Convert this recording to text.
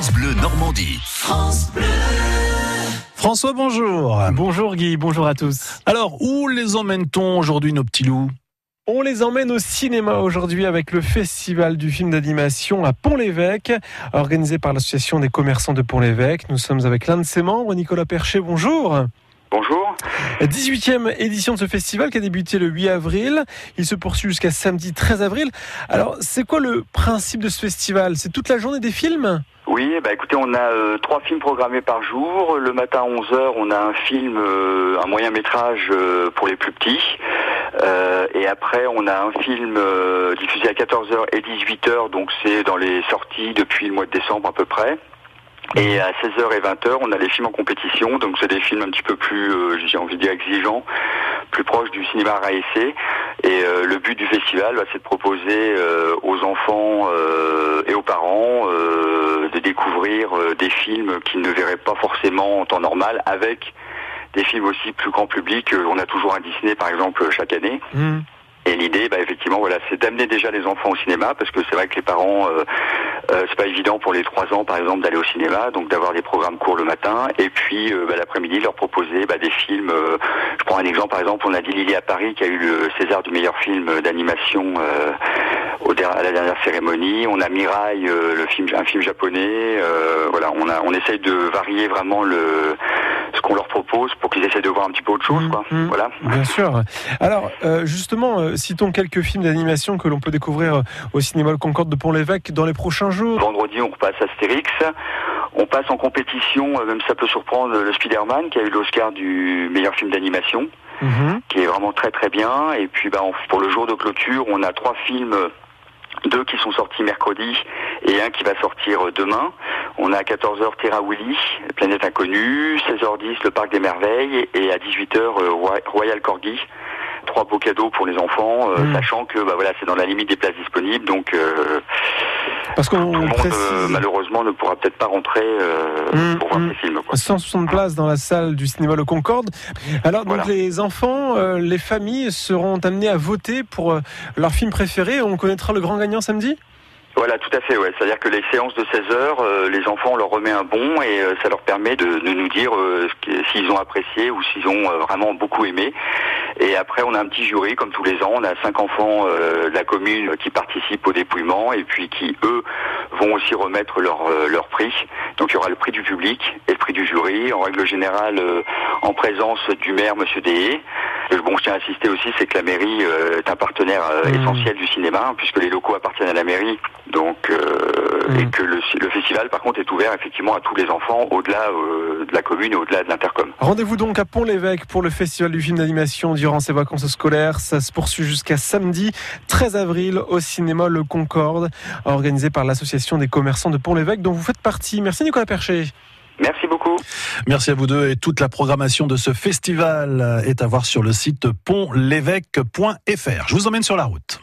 France Bleu Normandie. France Bleu. François, bonjour. Bonjour Guy, bonjour à tous. Alors, où les emmène-t-on aujourd'hui, nos petits loups? On les emmène au cinéma aujourd'hui avec le Festival du film d'animation à Pont-l'Évêque, organisé par l'Association des commerçants de Pont-l'Évêque. Nous sommes avec l'un de ses membres, Nicolas Percher, bonjour. Bonjour. 18e édition de ce festival qui a débuté le 8 avril. Il se poursuit jusqu'à samedi 13 avril. Alors, c'est quoi le principe de ce festival? C'est toute la journée des films? Oui, bah écoutez, on a euh, trois films programmés par jour. Le matin à 11h, on a un film, euh, un moyen métrage euh, pour les plus petits. et après, on a un film diffusé à 14h et 18h, donc c'est dans les sorties depuis le mois de décembre à peu près. Et à 16h et 20h, on a les films en compétition, donc c'est des films un petit peu plus, j'ai envie de dire, exigeants, plus proches du cinéma raessé. Et le but du festival, bah, c'est de proposer enfants et aux parents de découvrir euh, des films qu'ils ne verraient pas forcément en temps normal avec des films aussi plus grand public. Euh, on a toujours un Disney par exemple chaque année. Mmh. Et l'idée, bah, effectivement, voilà, c'est d'amener déjà les enfants au cinéma, parce que c'est vrai que les parents, euh, euh, c'est pas évident pour les trois ans, par exemple, d'aller au cinéma, donc d'avoir des programmes courts le matin, et puis bah, l'après-midi leur proposer bah, des films. je prends un exemple, par exemple, on a dit Lily à Paris qui a eu le César du meilleur film d'animation à la dernière cérémonie. On a Mirai, euh, le film, un film japonais. Euh, voilà, on a, on essaye de varier vraiment le ce qu'on leur propose pour qu'ils essaient de voir un petit peu autre chose. Quoi. Mmh, mmh. voilà. Bien sûr. Alors, euh, justement, citons quelques films d'animation que l'on peut découvrir au cinéma Le Concorde de Pont-l'Évêque dans les prochains jours. Vendredi, on repasse Astérix. On passe en compétition, même ça peut surprendre, le Spider-Man qui a eu l'Oscar du meilleur film d'animation. Mmh. qui est vraiment très très bien. Et puis bah, pour le jour de clôture, on a trois films deux qui sont sortis mercredi et un qui va sortir demain. On a à 14h Terra Willy, Planète Inconnue, 16h10 le Parc des Merveilles et à 18h euh, Royal Corgi. Trois beaux cadeaux pour les enfants, euh, hmm. sachant que bah voilà c'est dans la limite des places disponibles, donc euh, parce qu'on le monde malheureusement ne pourra peut-être pas rentrer hmm, pour voir ces films. 160 places dans la salle du cinéma Le Concorde. Alors donc les enfants, les familles seront amenés à voter pour leur film préféré. On connaîtra le grand gagnant samedi? Voilà, tout à fait. Ouais. C'est-à-dire que les séances de 16 heures, euh, les enfants, on leur remet un bon et euh, ça leur permet de, de nous dire euh, s'ils ont apprécié ou s'ils ont vraiment beaucoup aimé. Et après, on a un petit jury, comme tous les ans. On a cinq enfants de la commune qui participent au dépouillement et puis qui, eux, vont aussi remettre leur, leur prix. Donc il y aura le prix du public et le prix du jury. En règle générale, en présence du maire, Monsieur Dehé. Bon, je tiens à insister aussi, c'est que la mairie est un partenaire mmh. essentiel du cinéma, hein, puisque les locaux appartiennent à la mairie. Donc, euh, et mm. que le, festival, par contre, est ouvert effectivement à tous les enfants, au-delà euh, de la commune et au-delà de l'intercom. Rendez-vous donc à Pont-l'Évêque pour le festival du film d'animation durant ses vacances scolaires. Ça se poursuit jusqu'à samedi 13 avril au cinéma Le Concorde, organisé par l'association des commerçants de Pont-l'Évêque, dont vous faites partie. Merci Nicolas Percher. Merci beaucoup. Merci à vous deux et toute la programmation de ce festival est à voir sur le site pontl'évêque.fr. Je vous emmène sur la route.